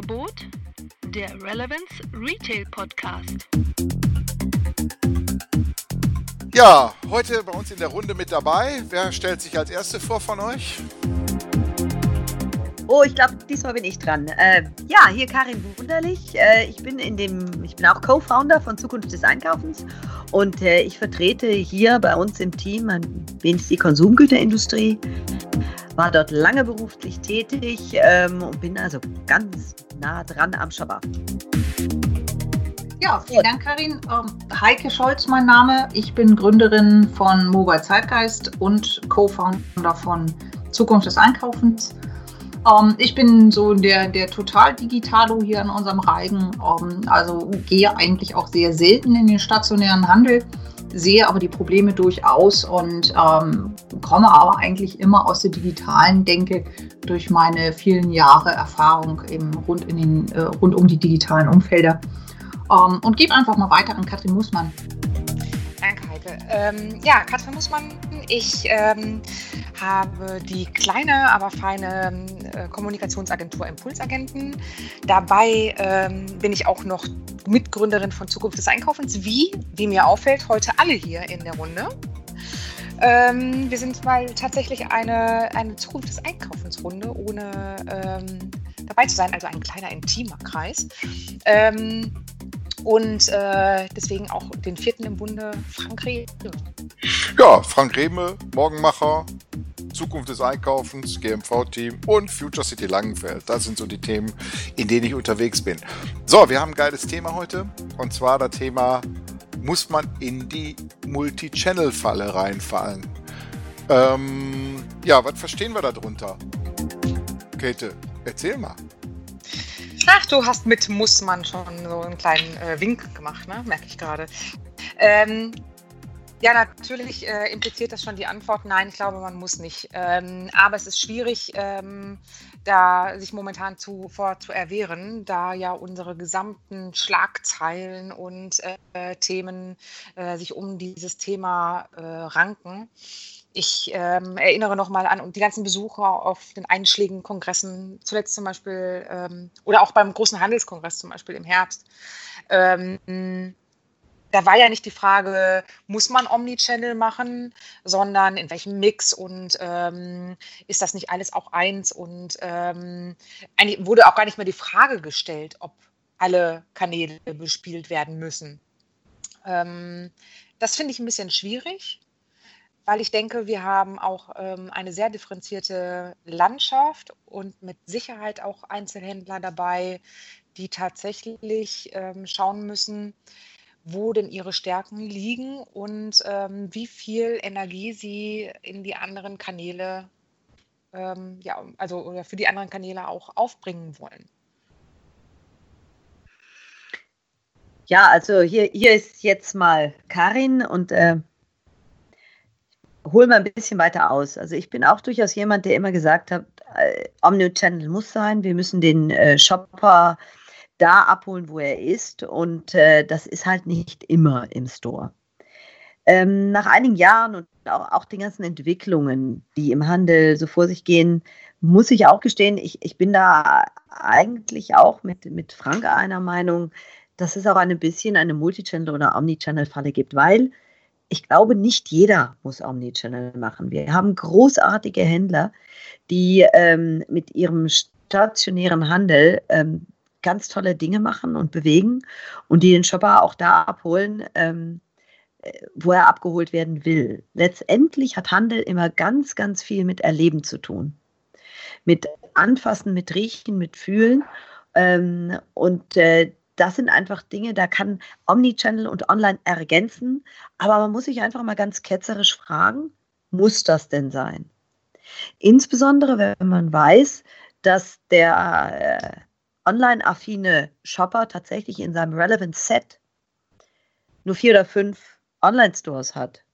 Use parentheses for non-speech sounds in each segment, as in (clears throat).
Angebot der Relevance Retail Podcast. Ja, heute bei uns in der Runde mit dabei. Wer stellt sich als Erste vor von euch? Oh, ich glaube, diesmal bin ich dran. Äh, ja, hier Karin Wunderlich. Äh, ich bin in dem, ich bin auch Co-Founder von Zukunft des Einkaufens und äh, ich vertrete hier bei uns im Team ein wenig die Konsumgüterindustrie war dort lange beruflich tätig ähm, und bin also ganz nah dran am Shopper. Ja, vielen Dank, Karin. Ähm, Heike Scholz, mein Name. Ich bin Gründerin von Mobile Zeitgeist und Co-Founder von Zukunft des Einkaufens. Ähm, ich bin so der, der Total-Digitalo hier an unserem Reigen. Ähm, also gehe eigentlich auch sehr selten in den stationären Handel sehe aber die Probleme durchaus und ähm, komme aber eigentlich immer aus der digitalen Denke durch meine vielen Jahre Erfahrung eben rund, in den, äh, rund um die digitalen Umfelder ähm, und gebe einfach mal weiter an Katrin Mussmann. Danke. Ähm, ja, Katrin Mussmann, ich ähm, habe die kleine, aber feine äh, Kommunikationsagentur Impulsagenten. Dabei ähm, bin ich auch noch Mitgründerin von Zukunft des Einkaufens, wie, wie mir auffällt, heute alle hier in der Runde. Ähm, wir sind mal tatsächlich eine, eine Zukunft des Einkaufensrunde, ohne ähm, dabei zu sein, also ein kleiner intimer Kreis. Und äh, deswegen auch den vierten im Bunde, Frank Rehme. Ja, Frank Rehme, Morgenmacher, Zukunft des Einkaufens, GMV-Team und Future City Langenfeld. Das sind so die Themen, in denen ich unterwegs bin. So, wir haben ein geiles Thema heute und zwar das Thema, muss man in die Multi-Channel-Falle reinfallen? Ähm, ja, was verstehen wir darunter? Käthe, erzähl mal. Ach, du hast mit muss man schon so einen kleinen äh, Wink gemacht, ne? merke ich gerade. Ähm, ja, natürlich äh, impliziert das schon die Antwort, nein, ich glaube, man muss nicht. Ähm, aber es ist schwierig, ähm, da sich momentan zu, vor zu erwehren, da ja unsere gesamten Schlagzeilen und äh, Themen äh, sich um dieses Thema äh, ranken. Ich ähm, erinnere nochmal an die ganzen Besucher auf den einschlägigen Kongressen, zuletzt zum Beispiel, ähm, oder auch beim großen Handelskongress zum Beispiel im Herbst. Ähm, da war ja nicht die Frage, muss man Omnichannel machen, sondern in welchem Mix und ähm, ist das nicht alles auch eins? Und ähm, eigentlich wurde auch gar nicht mehr die Frage gestellt, ob alle Kanäle bespielt werden müssen. Ähm, das finde ich ein bisschen schwierig, weil ich denke, wir haben auch ähm, eine sehr differenzierte Landschaft und mit Sicherheit auch Einzelhändler dabei, die tatsächlich ähm, schauen müssen, wo denn ihre Stärken liegen und ähm, wie viel Energie sie in die anderen Kanäle, ähm, ja, also oder für die anderen Kanäle auch aufbringen wollen. Ja, also hier, hier ist jetzt mal Karin und äh, hol mal ein bisschen weiter aus. Also ich bin auch durchaus jemand, der immer gesagt hat, äh, Omnichannel muss sein, wir müssen den äh, Shopper da abholen, wo er ist. Und äh, das ist halt nicht immer im Store. Ähm, nach einigen Jahren und auch, auch, den ganzen Entwicklungen, die im Handel so vor sich gehen, muss ich auch gestehen, ich, ich bin da eigentlich auch mit, mit Frank einer Meinung, dass es auch ein bisschen eine Multichannel- oder Omnichannel-Falle gibt, weil ich glaube, nicht jeder muss Omnichannel machen. Wir haben großartige Händler, die ähm, mit ihrem stationären Handel ähm, ganz tolle Dinge machen und bewegen und die den Shopper auch da abholen, ähm, äh, wo er abgeholt werden will. Letztendlich hat Handel immer ganz, ganz viel mit Erleben zu tun. Mit Anfassen, mit Riechen, mit Fühlen. Ähm, und äh, das sind einfach Dinge, da kann Omnichannel und Online ergänzen. Aber man muss sich einfach mal ganz ketzerisch fragen, muss das denn sein? Insbesondere, wenn man weiß, dass der äh, online-affine Shopper tatsächlich in seinem Relevant Set nur vier oder fünf Online-Stores hat.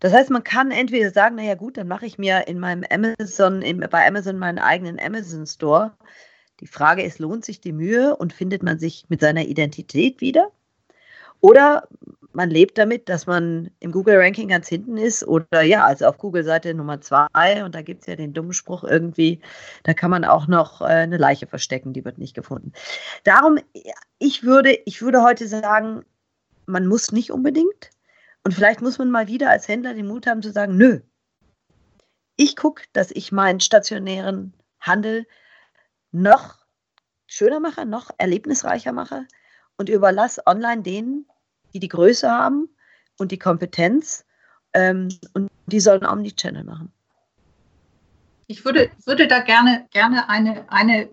Das heißt, man kann entweder sagen, naja gut, dann mache ich mir in meinem Amazon, in, bei Amazon meinen eigenen Amazon Store. Die Frage ist, lohnt sich die Mühe und findet man sich mit seiner Identität wieder? Oder man lebt damit, dass man im Google-Ranking ganz hinten ist oder ja, also auf Google-Seite Nummer zwei und da gibt es ja den dummen Spruch irgendwie, da kann man auch noch äh, eine Leiche verstecken, die wird nicht gefunden. Darum, ich würde, ich würde heute sagen, man muss nicht unbedingt und vielleicht muss man mal wieder als Händler den Mut haben zu sagen, nö, ich gucke, dass ich meinen stationären Handel noch schöner mache, noch erlebnisreicher mache und überlasse online denen, die die Größe haben und die Kompetenz ähm, und die sollen Omnichannel machen. Ich würde, würde da gerne, gerne eine, eine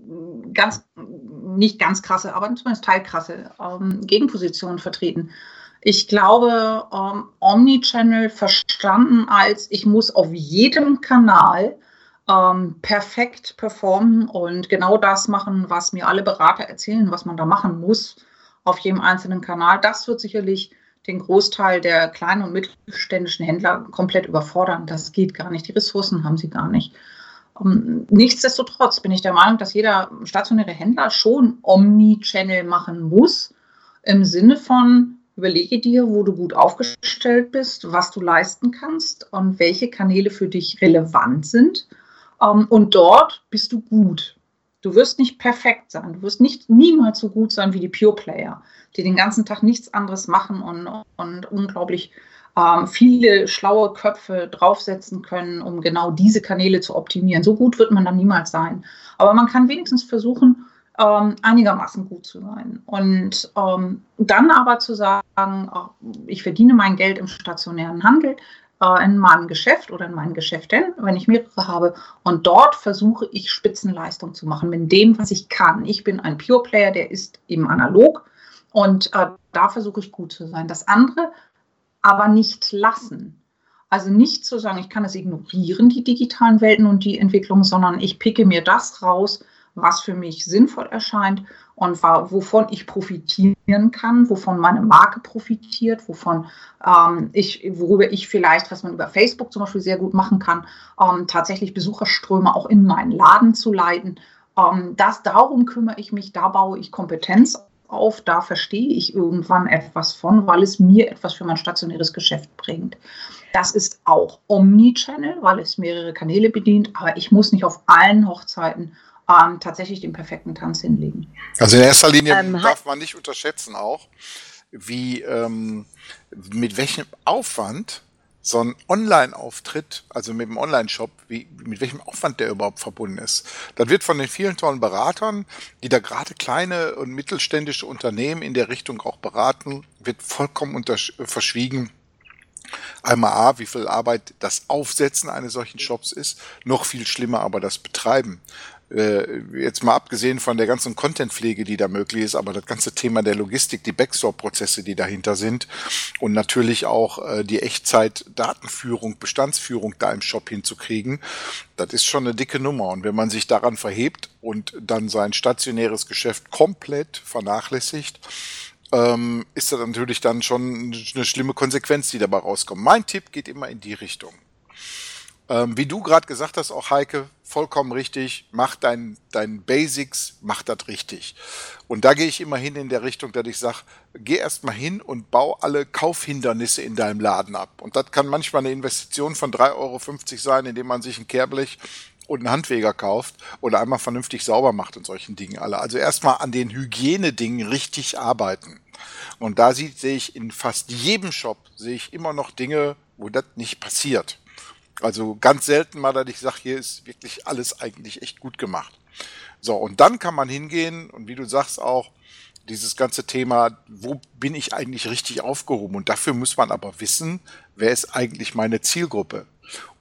ganz, nicht ganz krasse, aber zumindest teilkrasse ähm, Gegenposition vertreten. Ich glaube, ähm, Omnichannel verstanden als, ich muss auf jedem Kanal ähm, perfekt performen und genau das machen, was mir alle Berater erzählen, was man da machen muss auf jedem einzelnen Kanal. Das wird sicherlich den Großteil der kleinen und mittelständischen Händler komplett überfordern. Das geht gar nicht. Die Ressourcen haben sie gar nicht. Ähm, nichtsdestotrotz bin ich der Meinung, dass jeder stationäre Händler schon Omni-Channel machen muss, im Sinne von, überlege dir, wo du gut aufgestellt bist, was du leisten kannst und welche Kanäle für dich relevant sind. Ähm, und dort bist du gut. Du wirst nicht perfekt sein. Du wirst nicht niemals so gut sein wie die Pure Player, die den ganzen Tag nichts anderes machen und, und unglaublich ähm, viele schlaue Köpfe draufsetzen können, um genau diese Kanäle zu optimieren. So gut wird man dann niemals sein. Aber man kann wenigstens versuchen, ähm, einigermaßen gut zu sein. Und ähm, dann aber zu sagen, ich verdiene mein Geld im stationären Handel, äh, in meinem Geschäft oder in meinen Geschäften, wenn ich mehrere habe. Und dort versuche ich Spitzenleistung zu machen mit dem, was ich kann. Ich bin ein Pure Player, der ist eben analog und äh, da versuche ich gut zu sein. Das andere aber nicht lassen. Also nicht zu sagen, ich kann es ignorieren, die digitalen Welten und die Entwicklung, sondern ich picke mir das raus, was für mich sinnvoll erscheint und wovon ich profitieren kann, wovon meine Marke profitiert, wovon ähm, ich, worüber ich vielleicht, was man über Facebook zum Beispiel sehr gut machen kann, ähm, tatsächlich Besucherströme auch in meinen Laden zu leiten. Ähm, das, darum kümmere ich mich, da baue ich Kompetenz auf, da verstehe ich irgendwann etwas von, weil es mir etwas für mein stationäres Geschäft bringt. Das ist auch Omnichannel, weil es mehrere Kanäle bedient, aber ich muss nicht auf allen Hochzeiten ähm, tatsächlich den perfekten Tanz hinlegen. Also in erster Linie ähm, darf man nicht unterschätzen auch, wie ähm, mit welchem Aufwand so ein Online-Auftritt, also mit dem Online-Shop, wie, mit welchem Aufwand der überhaupt verbunden ist. Das wird von den vielen tollen Beratern, die da gerade kleine und mittelständische Unternehmen in der Richtung auch beraten, wird vollkommen verschwiegen. Einmal A, wie viel Arbeit das Aufsetzen eines solchen Shops ist, noch viel schlimmer aber das Betreiben äh, jetzt mal abgesehen von der ganzen Contentpflege, die da möglich ist, aber das ganze Thema der Logistik, die Backstore-Prozesse, die dahinter sind und natürlich auch äh, die Echtzeit-Datenführung, Bestandsführung da im Shop hinzukriegen, das ist schon eine dicke Nummer. Und wenn man sich daran verhebt und dann sein stationäres Geschäft komplett vernachlässigt, ähm, ist das natürlich dann schon eine schlimme Konsequenz, die dabei rauskommt. Mein Tipp geht immer in die Richtung. Ähm, wie du gerade gesagt hast, auch Heike, vollkommen richtig, mach dein, dein Basics, mach das richtig. Und da gehe ich immer hin in der Richtung, dass ich sage, geh erst mal hin und bau alle Kaufhindernisse in deinem Laden ab. Und das kann manchmal eine Investition von 3,50 Euro sein, indem man sich ein Kehrblech und einen Handweger kauft oder einmal vernünftig sauber macht und solchen Dingen alle. Also erstmal an den Hygienedingen richtig arbeiten. Und da sieht, sehe ich in fast jedem Shop, sehe ich immer noch Dinge, wo das nicht passiert. Also ganz selten mal, dass ich sage, hier ist wirklich alles eigentlich echt gut gemacht. So, und dann kann man hingehen und wie du sagst auch, dieses ganze Thema, wo bin ich eigentlich richtig aufgehoben? Und dafür muss man aber wissen, wer ist eigentlich meine Zielgruppe?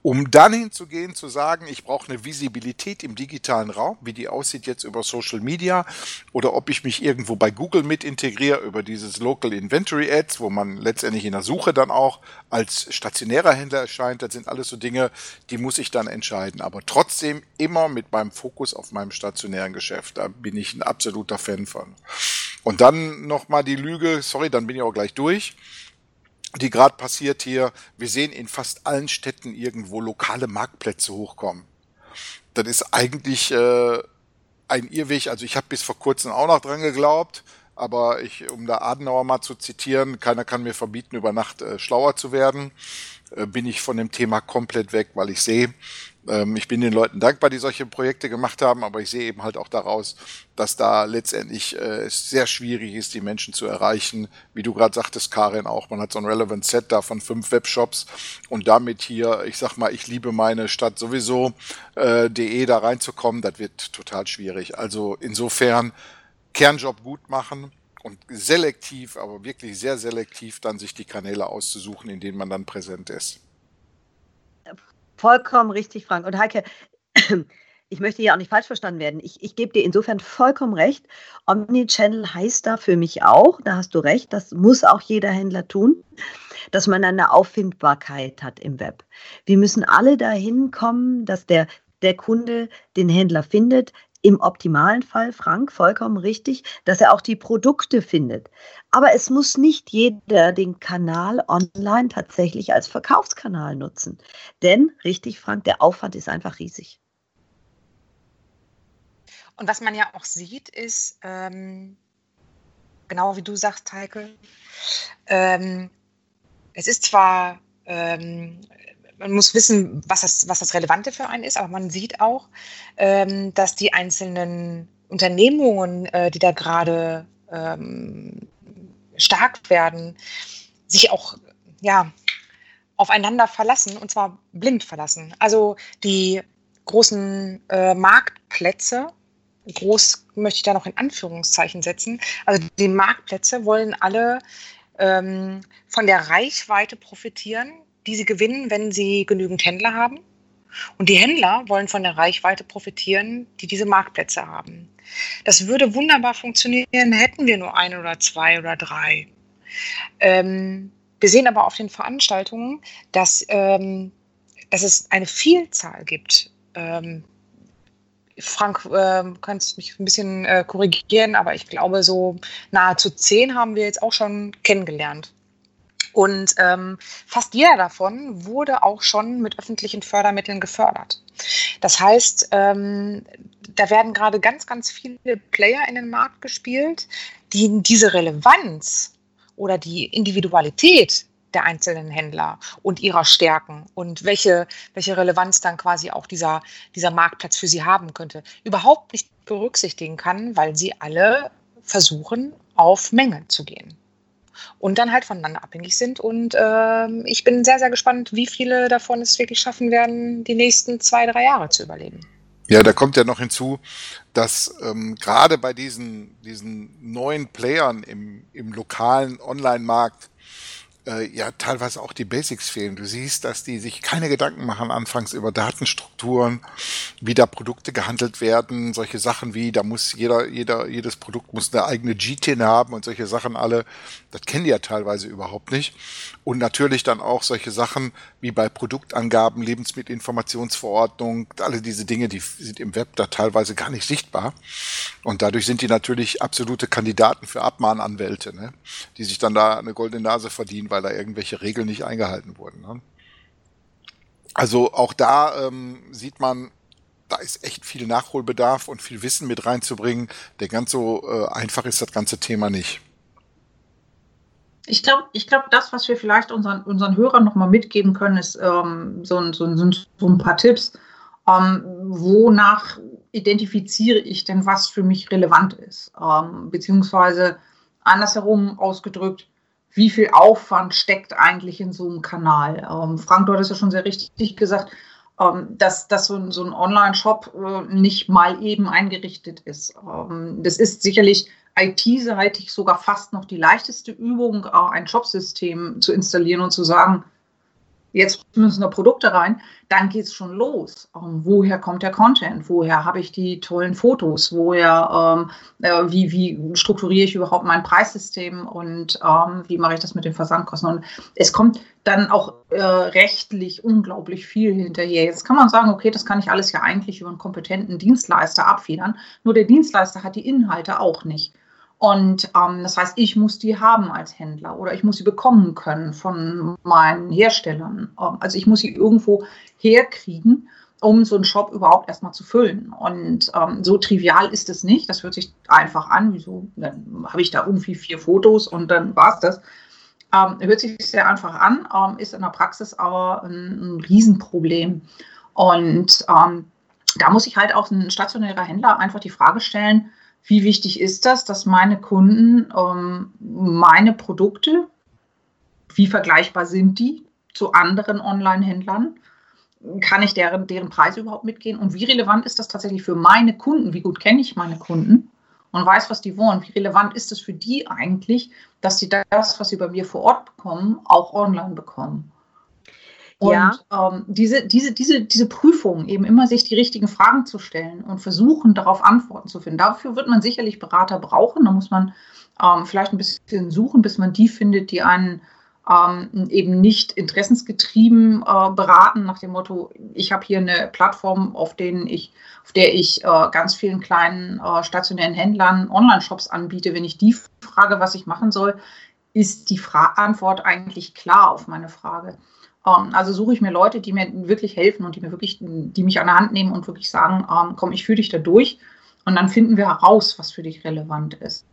Um dann hinzugehen, zu sagen, ich brauche eine Visibilität im digitalen Raum, wie die aussieht jetzt über Social Media oder ob ich mich irgendwo bei Google mit integriere über dieses Local Inventory Ads, wo man letztendlich in der Suche dann auch als stationärer Händler erscheint. Das sind alles so Dinge, die muss ich dann entscheiden. Aber trotzdem immer mit meinem Fokus auf meinem stationären Geschäft. Da bin ich ein absoluter Fan von. Und dann nochmal die Lüge, sorry, dann bin ich auch gleich durch die gerade passiert hier. Wir sehen in fast allen Städten irgendwo lokale Marktplätze hochkommen. Das ist eigentlich äh, ein Irrweg. Also ich habe bis vor kurzem auch noch dran geglaubt. aber ich, um da Adenauer mal zu zitieren, keiner kann mir verbieten, über Nacht äh, schlauer zu werden, äh, bin ich von dem Thema komplett weg, weil ich sehe, ich bin den Leuten dankbar, die solche Projekte gemacht haben, aber ich sehe eben halt auch daraus, dass da letztendlich äh, es sehr schwierig ist, die Menschen zu erreichen. Wie du gerade sagtest, Karin auch, man hat so ein Relevant Set da von fünf Webshops und damit hier, ich sag mal, ich liebe meine Stadt sowieso, äh, de da reinzukommen, das wird total schwierig. Also insofern Kernjob gut machen und selektiv, aber wirklich sehr selektiv dann sich die Kanäle auszusuchen, in denen man dann präsent ist. Vollkommen richtig, Frank. Und Heike, (clears throat) ich möchte hier auch nicht falsch verstanden werden. Ich, ich gebe dir insofern vollkommen recht. Omnichannel heißt da für mich auch, da hast du recht, das muss auch jeder Händler tun, dass man eine Auffindbarkeit hat im Web. Wir müssen alle dahin kommen, dass der, der Kunde den Händler findet, im optimalen Fall, Frank, vollkommen richtig, dass er auch die Produkte findet. Aber es muss nicht jeder den Kanal online tatsächlich als Verkaufskanal nutzen. Denn, richtig, Frank, der Aufwand ist einfach riesig. Und was man ja auch sieht, ist, ähm, genau wie du sagst, Heike, ähm, es ist zwar ähm, man muss wissen, was das, was das Relevante für einen ist, aber man sieht auch, ähm, dass die einzelnen Unternehmungen, äh, die da gerade ähm, stark werden, sich auch ja, aufeinander verlassen und zwar blind verlassen. Also die großen äh, Marktplätze, groß möchte ich da noch in Anführungszeichen setzen, also die Marktplätze wollen alle ähm, von der Reichweite profitieren, die sie gewinnen, wenn sie genügend Händler haben. Und die Händler wollen von der Reichweite profitieren, die diese Marktplätze haben. Das würde wunderbar funktionieren, hätten wir nur ein oder zwei oder drei. Ähm, wir sehen aber auf den Veranstaltungen, dass, ähm, dass es eine Vielzahl gibt. Ähm, Frank, äh, kannst mich ein bisschen äh, korrigieren, aber ich glaube, so nahezu zehn haben wir jetzt auch schon kennengelernt. Und ähm, fast jeder davon wurde auch schon mit öffentlichen Fördermitteln gefördert. Das heißt, ähm, da werden gerade ganz, ganz viele Player in den Markt gespielt, die diese Relevanz oder die Individualität der einzelnen Händler und ihrer Stärken und welche, welche Relevanz dann quasi auch dieser, dieser Marktplatz für sie haben könnte, überhaupt nicht berücksichtigen kann, weil sie alle versuchen, auf Menge zu gehen und dann halt voneinander abhängig sind. Und ähm, ich bin sehr, sehr gespannt, wie viele davon es wirklich schaffen werden, die nächsten zwei, drei Jahre zu überleben. Ja, da kommt ja noch hinzu, dass ähm, gerade bei diesen, diesen neuen Playern im, im lokalen Online-Markt äh, ja teilweise auch die Basics fehlen. Du siehst, dass die sich keine Gedanken machen anfangs über Datenstrukturen, wie da Produkte gehandelt werden, solche Sachen wie, da muss jeder, jeder, jedes Produkt muss eine eigene GTIN haben und solche Sachen alle, das kennen die ja teilweise überhaupt nicht. Und natürlich dann auch solche Sachen wie bei Produktangaben, Lebensmittelinformationsverordnung, alle diese Dinge, die sind im Web da teilweise gar nicht sichtbar. Und dadurch sind die natürlich absolute Kandidaten für Abmahnanwälte, ne? die sich dann da eine goldene Nase verdienen, weil da irgendwelche Regeln nicht eingehalten wurden. Ne? Also auch da ähm, sieht man, da ist echt viel Nachholbedarf und viel Wissen mit reinzubringen. Der ganz so äh, einfach ist das ganze Thema nicht. Ich glaube, ich glaub, das, was wir vielleicht unseren, unseren Hörern nochmal mitgeben können, ist ähm, so, so, so, so, ein paar Tipps. Ähm, wonach identifiziere ich denn, was für mich relevant ist? Ähm, beziehungsweise andersherum ausgedrückt, wie viel Aufwand steckt eigentlich in so einem Kanal? Ähm, Frank, du hattest ja schon sehr richtig gesagt, ähm, dass, dass so ein, so ein Online-Shop äh, nicht mal eben eingerichtet ist. Ähm, das ist sicherlich IT-seitig sogar fast noch die leichteste Übung, äh, ein Shopsystem zu installieren und zu sagen, jetzt müssen da Produkte rein, dann geht es schon los. Ähm, woher kommt der Content? Woher habe ich die tollen Fotos? Woher, ähm, äh, wie, wie strukturiere ich überhaupt mein Preissystem und ähm, wie mache ich das mit den Versandkosten? Und es kommt dann auch äh, rechtlich unglaublich viel hinterher. Jetzt kann man sagen, okay, das kann ich alles ja eigentlich über einen kompetenten Dienstleister abfedern, nur der Dienstleister hat die Inhalte auch nicht. Und ähm, das heißt, ich muss die haben als Händler oder ich muss sie bekommen können von meinen Herstellern. Ähm, also ich muss sie irgendwo herkriegen. um so einen Shop überhaupt erstmal zu füllen. Und ähm, so trivial ist es nicht. Das hört sich einfach an. Wieso? Dann habe ich da irgendwie vier Fotos und dann war es das. Ähm, hört sich sehr einfach an, ähm, ist in der Praxis aber ein, ein Riesenproblem. Und ähm, da muss ich halt auch ein stationärer Händler einfach die Frage stellen, wie wichtig ist das, dass meine Kunden ähm, meine Produkte, wie vergleichbar sind die zu anderen Online-Händlern? Kann ich deren, deren Preise überhaupt mitgehen? Und wie relevant ist das tatsächlich für meine Kunden? Wie gut kenne ich meine Kunden? und weiß, was die wollen. Wie relevant ist es für die eigentlich, dass sie das, was sie bei mir vor Ort bekommen, auch online bekommen? Und ja. ähm, diese, diese, diese, diese Prüfung, eben immer sich die richtigen Fragen zu stellen und versuchen, darauf Antworten zu finden. Dafür wird man sicherlich Berater brauchen. Da muss man ähm, vielleicht ein bisschen suchen, bis man die findet, die einen ähm, eben nicht interessensgetrieben äh, beraten, nach dem Motto, ich habe hier eine Plattform, auf, denen ich, auf der ich äh, ganz vielen kleinen äh, stationären Händlern Online-Shops anbiete. Wenn ich die frage, was ich machen soll, ist die Fra Antwort eigentlich klar auf meine Frage. Ähm, also suche ich mir Leute, die mir wirklich helfen und die mir wirklich, die mich an der Hand nehmen und wirklich sagen, ähm, komm, ich führe dich da durch. Und dann finden wir heraus, was für dich relevant ist.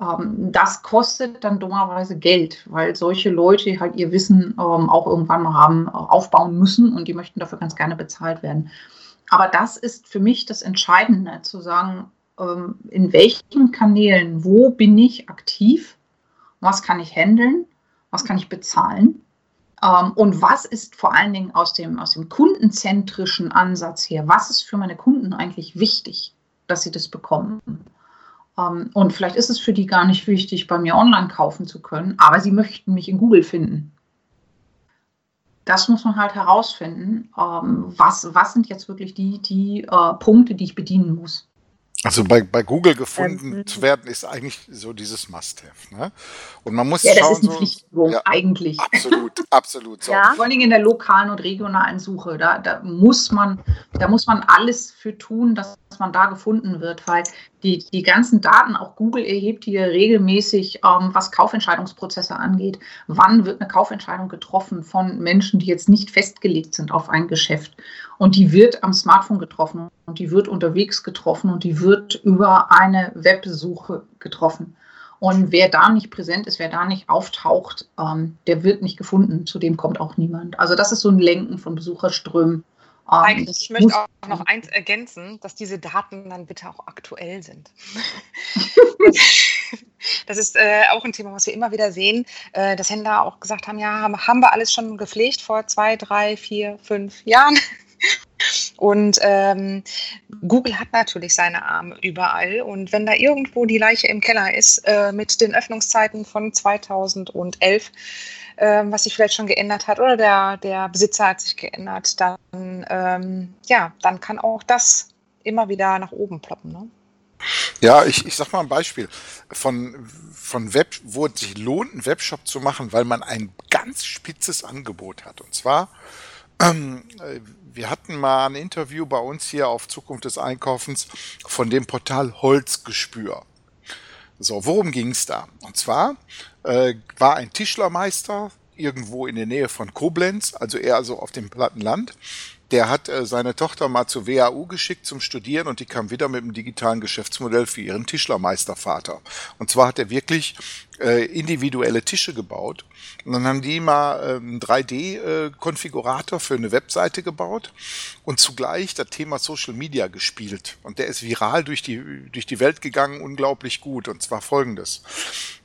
Ähm, das kostet dann dummerweise Geld, weil solche Leute halt ihr Wissen ähm, auch irgendwann mal haben, äh, aufbauen müssen und die möchten dafür ganz gerne bezahlt werden. Aber das ist für mich das Entscheidende, zu sagen, ähm, in welchen Kanälen, wo bin ich aktiv, was kann ich handeln, was kann ich bezahlen und was ist vor allen Dingen aus dem, aus dem kundenzentrischen Ansatz her, was ist für meine Kunden eigentlich wichtig, dass sie das bekommen. Ähm, und vielleicht ist es für die gar nicht wichtig, bei mir online kaufen zu können, aber sie möchten mich in Google finden. Das muss man halt herausfinden. Ähm, was, was sind jetzt wirklich die, die äh, Punkte, die ich bedienen muss? Also bei, bei Google gefunden ähm, zu werden, ist eigentlich so dieses Must-Have. Ne? Und man muss ja, schauen, das ist so, ja, eigentlich. Absolut, (laughs) absolut. So. Ja. Vor allem in der lokalen und regionalen Suche. Da, da, muss man, da muss man alles für tun, dass man da gefunden wird, weil die, die ganzen Daten, auch Google erhebt hier regelmäßig, ähm, was Kaufentscheidungsprozesse angeht. Wann wird eine Kaufentscheidung getroffen von Menschen, die jetzt nicht festgelegt sind auf ein Geschäft? Und die wird am Smartphone getroffen und die wird unterwegs getroffen und die wird über eine Websuche getroffen. Und wer da nicht präsent ist, wer da nicht auftaucht, ähm, der wird nicht gefunden. Zu dem kommt auch niemand. Also das ist so ein Lenken von Besucherströmen. Ähm, ich möchte auch noch eins ergänzen, dass diese Daten dann bitte auch aktuell sind. (laughs) das ist äh, auch ein Thema, was wir immer wieder sehen, äh, dass Händler auch gesagt haben, ja, haben, haben wir alles schon gepflegt vor zwei, drei, vier, fünf Jahren. Und ähm, Google hat natürlich seine Arme überall. Und wenn da irgendwo die Leiche im Keller ist äh, mit den Öffnungszeiten von 2011, äh, was sich vielleicht schon geändert hat, oder der, der Besitzer hat sich geändert, dann, ähm, ja, dann kann auch das immer wieder nach oben ploppen. Ne? Ja, ich, ich sag mal ein Beispiel von, von Web, wo es sich lohnt, einen Webshop zu machen, weil man ein ganz spitzes Angebot hat. Und zwar, ähm, wir hatten mal ein Interview bei uns hier auf Zukunft des Einkaufens von dem Portal Holzgespür. So, worum ging es da? Und zwar äh, war ein Tischlermeister irgendwo in der Nähe von Koblenz, also eher so auf dem platten Land, der hat äh, seine Tochter mal zur WAU geschickt zum Studieren und die kam wieder mit einem digitalen Geschäftsmodell für ihren Tischlermeistervater. Und zwar hat er wirklich äh, individuelle Tische gebaut. Und dann haben die mal äh, einen 3D-Konfigurator für eine Webseite gebaut und zugleich das Thema Social Media gespielt. Und der ist viral durch die, durch die Welt gegangen, unglaublich gut. Und zwar folgendes.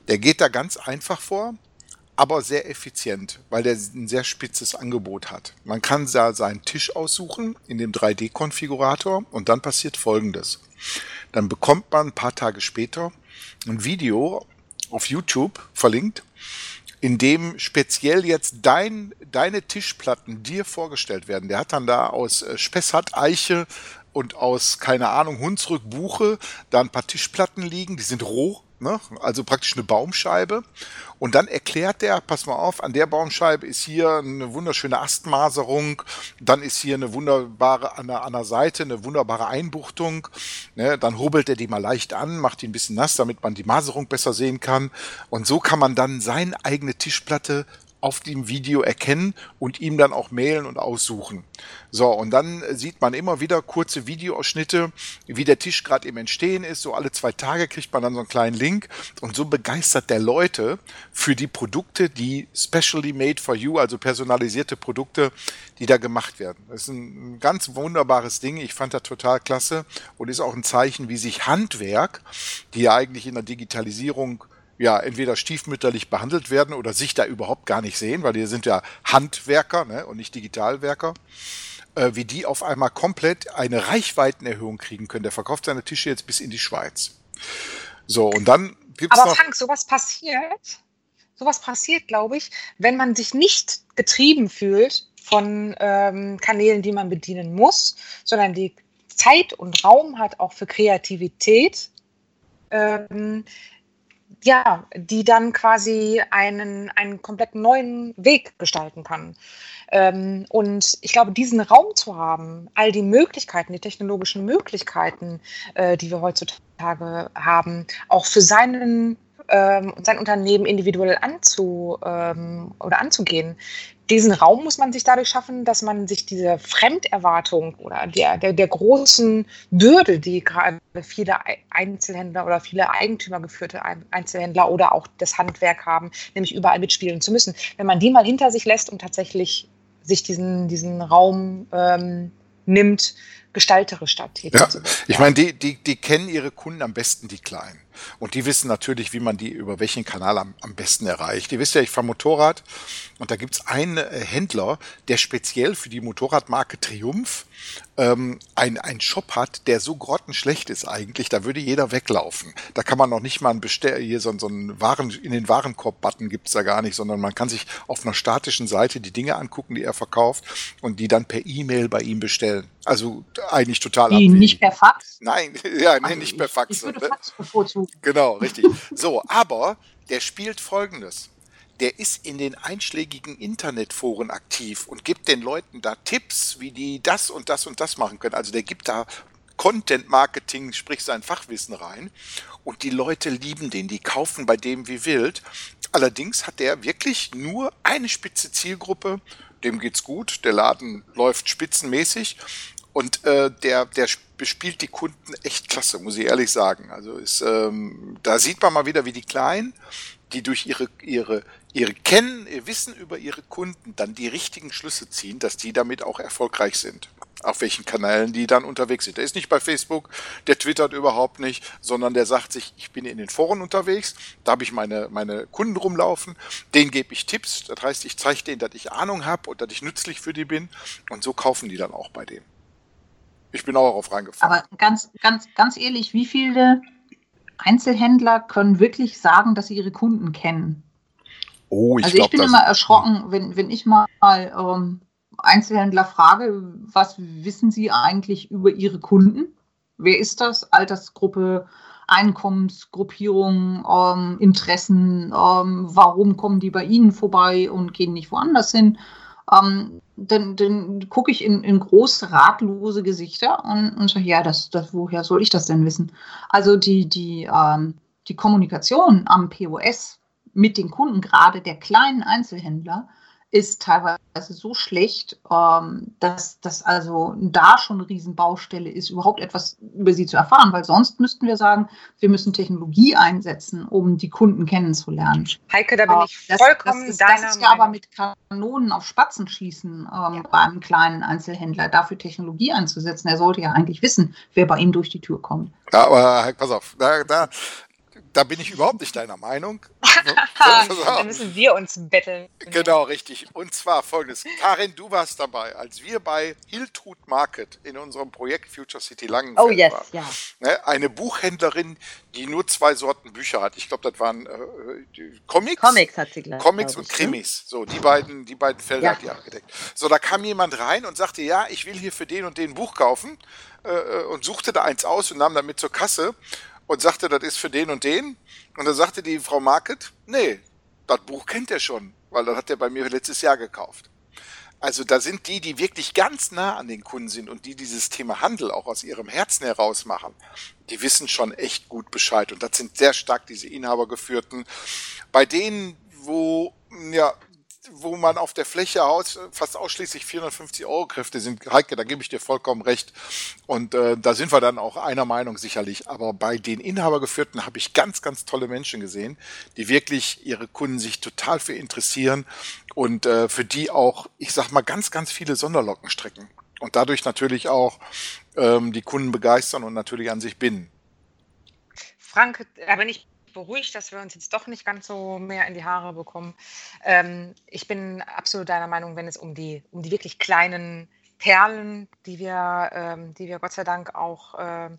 Der geht da ganz einfach vor aber sehr effizient, weil der ein sehr spitzes Angebot hat. Man kann da seinen Tisch aussuchen in dem 3D-Konfigurator und dann passiert Folgendes. Dann bekommt man ein paar Tage später ein Video auf YouTube verlinkt, in dem speziell jetzt dein, deine Tischplatten dir vorgestellt werden. Der hat dann da aus äh, Spessart Eiche und aus, keine Ahnung, Hunsrück Buche da ein paar Tischplatten liegen, die sind roh, ne? also praktisch eine Baumscheibe. Und dann erklärt der, pass mal auf, an der Baumscheibe ist hier eine wunderschöne Astmaserung, dann ist hier eine wunderbare, an der, an der Seite eine wunderbare Einbuchtung. Ne? Dann hobelt er die mal leicht an, macht die ein bisschen nass, damit man die Maserung besser sehen kann. Und so kann man dann seine eigene Tischplatte auf dem Video erkennen und ihm dann auch mailen und aussuchen. So, und dann sieht man immer wieder kurze Videoausschnitte, wie der Tisch gerade im Entstehen ist. So alle zwei Tage kriegt man dann so einen kleinen Link und so begeistert der Leute für die Produkte, die specially made for you, also personalisierte Produkte, die da gemacht werden. Das ist ein ganz wunderbares Ding. Ich fand das total klasse und ist auch ein Zeichen, wie sich Handwerk, die ja eigentlich in der Digitalisierung ja entweder stiefmütterlich behandelt werden oder sich da überhaupt gar nicht sehen, weil die sind ja Handwerker ne, und nicht Digitalwerker, äh, wie die auf einmal komplett eine Reichweitenerhöhung kriegen können. Der verkauft seine Tische jetzt bis in die Schweiz. So, und dann gibt's Aber noch. Frank, sowas passiert, sowas passiert, glaube ich, wenn man sich nicht getrieben fühlt von ähm, Kanälen, die man bedienen muss, sondern die Zeit und Raum hat auch für Kreativität. Ähm, ja, die dann quasi einen, einen komplett neuen Weg gestalten kann. Ähm, und ich glaube, diesen Raum zu haben, all die Möglichkeiten, die technologischen Möglichkeiten, äh, die wir heutzutage haben, auch für seinen ähm, sein Unternehmen individuell anzu, ähm, oder anzugehen, diesen Raum muss man sich dadurch schaffen, dass man sich diese Fremderwartung oder der, der, der großen Bürde, die gerade viele Einzelhändler oder viele Eigentümer geführte Einzelhändler oder auch das Handwerk haben, nämlich überall mitspielen zu müssen, wenn man die mal hinter sich lässt und tatsächlich sich diesen, diesen Raum ähm, nimmt, gestalterisch statt ja, Ich meine, die, die, die kennen ihre Kunden am besten, die Kleinen. Und die wissen natürlich, wie man die über welchen Kanal am, am besten erreicht. Ihr wisst ja, ich fahre Motorrad und da gibt's einen äh, Händler, der speziell für die Motorradmarke Triumph ähm, ein, ein Shop hat, der so grottenschlecht ist eigentlich, da würde jeder weglaufen. Da kann man noch nicht mal ein Bestell, hier so, so einen Waren, in den Warenkorb-Button gibt's da gar nicht, sondern man kann sich auf einer statischen Seite die Dinge angucken, die er verkauft und die dann per E-Mail bei ihm bestellen. Also eigentlich total die abwegig. Nicht per Fax? Nein, (laughs) ja, nee, nicht per Fax. Ich würde ne? Fax bevorzugen. Genau, richtig. So, aber der spielt folgendes der ist in den einschlägigen Internetforen aktiv und gibt den Leuten da Tipps, wie die das und das und das machen können. Also der gibt da Content Marketing, sprich sein Fachwissen rein. Und die Leute lieben den, die kaufen bei dem wie wild. Allerdings hat der wirklich nur eine spitze Zielgruppe. Dem geht's gut, der Laden läuft spitzenmäßig und äh, der, der bespielt die Kunden echt klasse, muss ich ehrlich sagen. Also ist, ähm, da sieht man mal wieder, wie die Kleinen, die durch ihre, ihre, ihre Kennen, ihr Wissen über ihre Kunden dann die richtigen Schlüsse ziehen, dass die damit auch erfolgreich sind. Auf welchen Kanälen die dann unterwegs sind. Der ist nicht bei Facebook, der twittert überhaupt nicht, sondern der sagt sich, ich bin in den Foren unterwegs, da habe ich meine, meine Kunden rumlaufen, denen gebe ich Tipps, das heißt, ich zeige denen, dass ich Ahnung habe und dass ich nützlich für die bin und so kaufen die dann auch bei dem. Ich bin auch darauf reingefahren. Aber ganz, ganz, ganz ehrlich, wie viele Einzelhändler können wirklich sagen, dass sie ihre Kunden kennen? Oh, ich also glaub, ich bin immer erschrocken, wenn, wenn ich mal ähm, Einzelhändler frage, was wissen sie eigentlich über ihre Kunden? Wer ist das? Altersgruppe, Einkommensgruppierung, ähm, Interessen, ähm, warum kommen die bei Ihnen vorbei und gehen nicht woanders hin? Ähm, dann, dann gucke ich in, in große, ratlose Gesichter und, und sage, ja, das, das, woher soll ich das denn wissen? Also die, die, ähm, die Kommunikation am POS mit den Kunden, gerade der kleinen Einzelhändler, ist teilweise so schlecht, ähm, dass das also da schon eine Riesenbaustelle ist, überhaupt etwas über sie zu erfahren, weil sonst müssten wir sagen, wir müssen Technologie einsetzen, um die Kunden kennenzulernen. Heike, da bin ich vollkommen das, das ist, deiner Das ist ja aber mit Kanonen auf Spatzen schießen ähm, ja. bei einem kleinen Einzelhändler, dafür Technologie einzusetzen. Er sollte ja eigentlich wissen, wer bei ihm durch die Tür kommt. Ja, aber pass auf, da, da, da bin ich überhaupt nicht deiner Meinung. (laughs) da müssen wir uns betteln. Genau, richtig. Und zwar folgendes. Karin, du warst dabei, als wir bei Hiltrud Market in unserem Projekt Future City Langenfeld oh, yes, waren. Ja. Ne, eine Buchhändlerin, die nur zwei Sorten Bücher hat. Ich glaube, das waren äh, Comics. Comics hat sie gleich. Comics und ne? Krimis. So, die beiden, die beiden Felder ja. hat die abgedeckt. So, da kam jemand rein und sagte, ja, ich will hier für den und den Buch kaufen äh, äh und suchte da eins aus und nahm damit zur Kasse und sagte, das ist für den und den. Und dann sagte die Frau Market, nee, das Buch kennt er schon, weil das hat er bei mir letztes Jahr gekauft. Also da sind die, die wirklich ganz nah an den Kunden sind und die dieses Thema Handel auch aus ihrem Herzen heraus machen, die wissen schon echt gut Bescheid. Und das sind sehr stark diese Inhabergeführten. Bei denen, wo ja wo man auf der Fläche aus, fast ausschließlich 450 Euro Kräfte sind. Heike, da gebe ich dir vollkommen recht. Und äh, da sind wir dann auch einer Meinung sicherlich. Aber bei den Inhabergeführten habe ich ganz, ganz tolle Menschen gesehen, die wirklich ihre Kunden sich total für interessieren und äh, für die auch, ich sag mal, ganz, ganz viele Sonderlocken strecken. Und dadurch natürlich auch ähm, die Kunden begeistern und natürlich an sich binden. Frank, da bin ich beruhigt, dass wir uns jetzt doch nicht ganz so mehr in die Haare bekommen. Ähm, ich bin absolut deiner Meinung, wenn es um die, um die wirklich kleinen Perlen, die wir, ähm, die wir Gott sei Dank auch äh,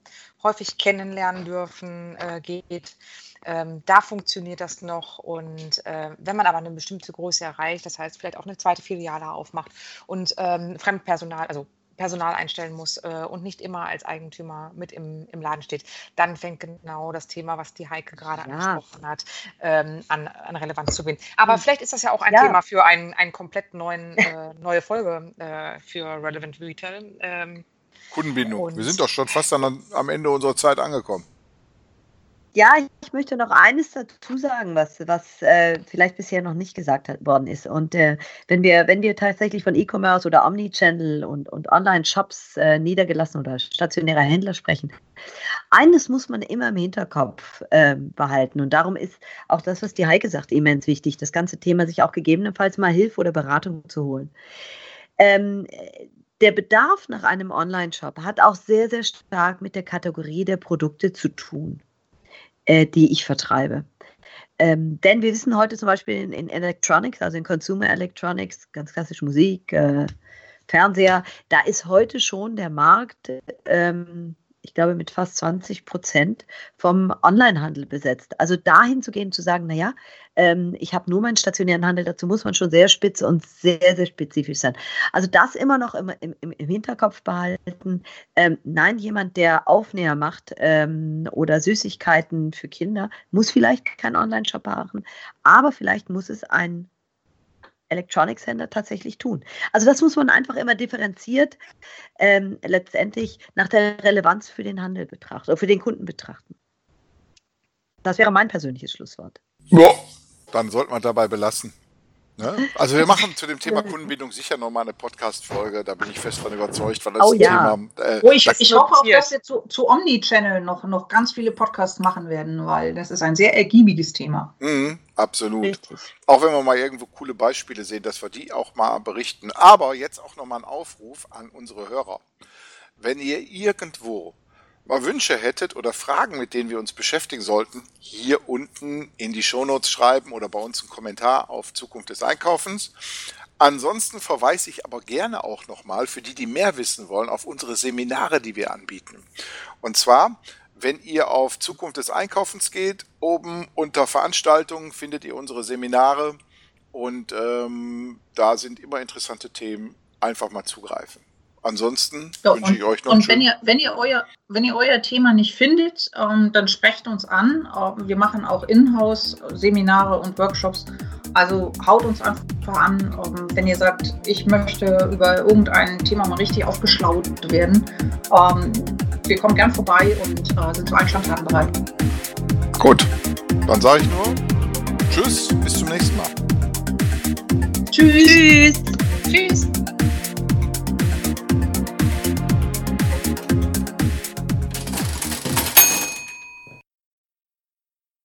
häufig kennenlernen dürfen, äh, geht. Ähm, da funktioniert das noch. Und äh, wenn man aber eine bestimmte Größe erreicht, das heißt vielleicht auch eine zweite Filiale aufmacht und ähm, Fremdpersonal, also Personal einstellen muss äh, und nicht immer als Eigentümer mit im, im Laden steht, dann fängt genau das Thema, was die Heike gerade ja. angesprochen hat, ähm, an, an, Relevanz zu gewinnen. Aber hm. vielleicht ist das ja auch ein ja. Thema für ein, einen komplett neuen, (laughs) äh, neue Folge äh, für Relevant Retail. Ähm, Kundenbindung. Wir sind doch schon fast an, am Ende unserer Zeit angekommen. Ja, ich möchte noch eines dazu sagen, was, was äh, vielleicht bisher noch nicht gesagt worden ist. Und äh, wenn, wir, wenn wir tatsächlich von E-Commerce oder Omnichannel und, und Online-Shops äh, niedergelassen oder stationärer Händler sprechen, eines muss man immer im Hinterkopf ähm, behalten. Und darum ist auch das, was die Heike sagt, immens wichtig, das ganze Thema sich auch gegebenenfalls mal Hilfe oder Beratung zu holen. Ähm, der Bedarf nach einem Online-Shop hat auch sehr, sehr stark mit der Kategorie der Produkte zu tun äh, die ich vertreibe. Ähm, denn wir wissen heute zum Beispiel in, in, Electronics, also in Consumer Electronics, ganz klassisch Musik, äh, Fernseher, da ist heute schon der Markt ähm, ich glaube, mit fast 20 Prozent vom Onlinehandel besetzt. Also dahin zu gehen, zu sagen, naja, ähm, ich habe nur meinen stationären Handel, dazu muss man schon sehr spitz und sehr, sehr spezifisch sein. Also das immer noch im, im, im Hinterkopf behalten. Ähm, nein, jemand, der Aufnäher macht ähm, oder Süßigkeiten für Kinder, muss vielleicht kein Online-Shop machen, aber vielleicht muss es ein Electronics Händler tatsächlich tun. Also das muss man einfach immer differenziert ähm, letztendlich nach der Relevanz für den Handel betrachten oder für den Kunden betrachten. Das wäre mein persönliches Schlusswort. Ja, dann sollte man dabei belassen. Ne? Also wir (laughs) machen zu dem Thema Kundenbindung sicher nochmal eine Podcast-Folge, da bin ich fest von überzeugt, weil das oh, ja. Thema. Äh, oh, ich, ich hoffe auch, dass wir zu, zu Omnichannel noch, noch ganz viele Podcasts machen werden, weil das ist ein sehr ergiebiges Thema. Mhm, absolut. Richtig. Auch wenn wir mal irgendwo coole Beispiele sehen, dass wir die auch mal berichten. Aber jetzt auch nochmal ein Aufruf an unsere Hörer. Wenn ihr irgendwo mal Wünsche hättet oder Fragen, mit denen wir uns beschäftigen sollten, hier unten in die Shownotes schreiben oder bei uns einen Kommentar auf Zukunft des Einkaufens. Ansonsten verweise ich aber gerne auch nochmal für die, die mehr wissen wollen, auf unsere Seminare, die wir anbieten. Und zwar, wenn ihr auf Zukunft des Einkaufens geht, oben unter Veranstaltungen findet ihr unsere Seminare und ähm, da sind immer interessante Themen. Einfach mal zugreifen. Ansonsten ja, wünsche ich euch noch Und wenn ihr, wenn, ihr euer, wenn ihr euer Thema nicht findet, ähm, dann sprecht uns an. Ähm, wir machen auch Inhouse-Seminare und Workshops. Also haut uns einfach an, ähm, wenn ihr sagt, ich möchte über irgendein Thema mal richtig aufgeschlaut werden. Ähm, wir kommen gern vorbei und äh, sind zu allen Standarten bereit. Gut, dann sage ich nur Tschüss, bis zum nächsten Mal. Tschüss. Tschüss. Tschüss.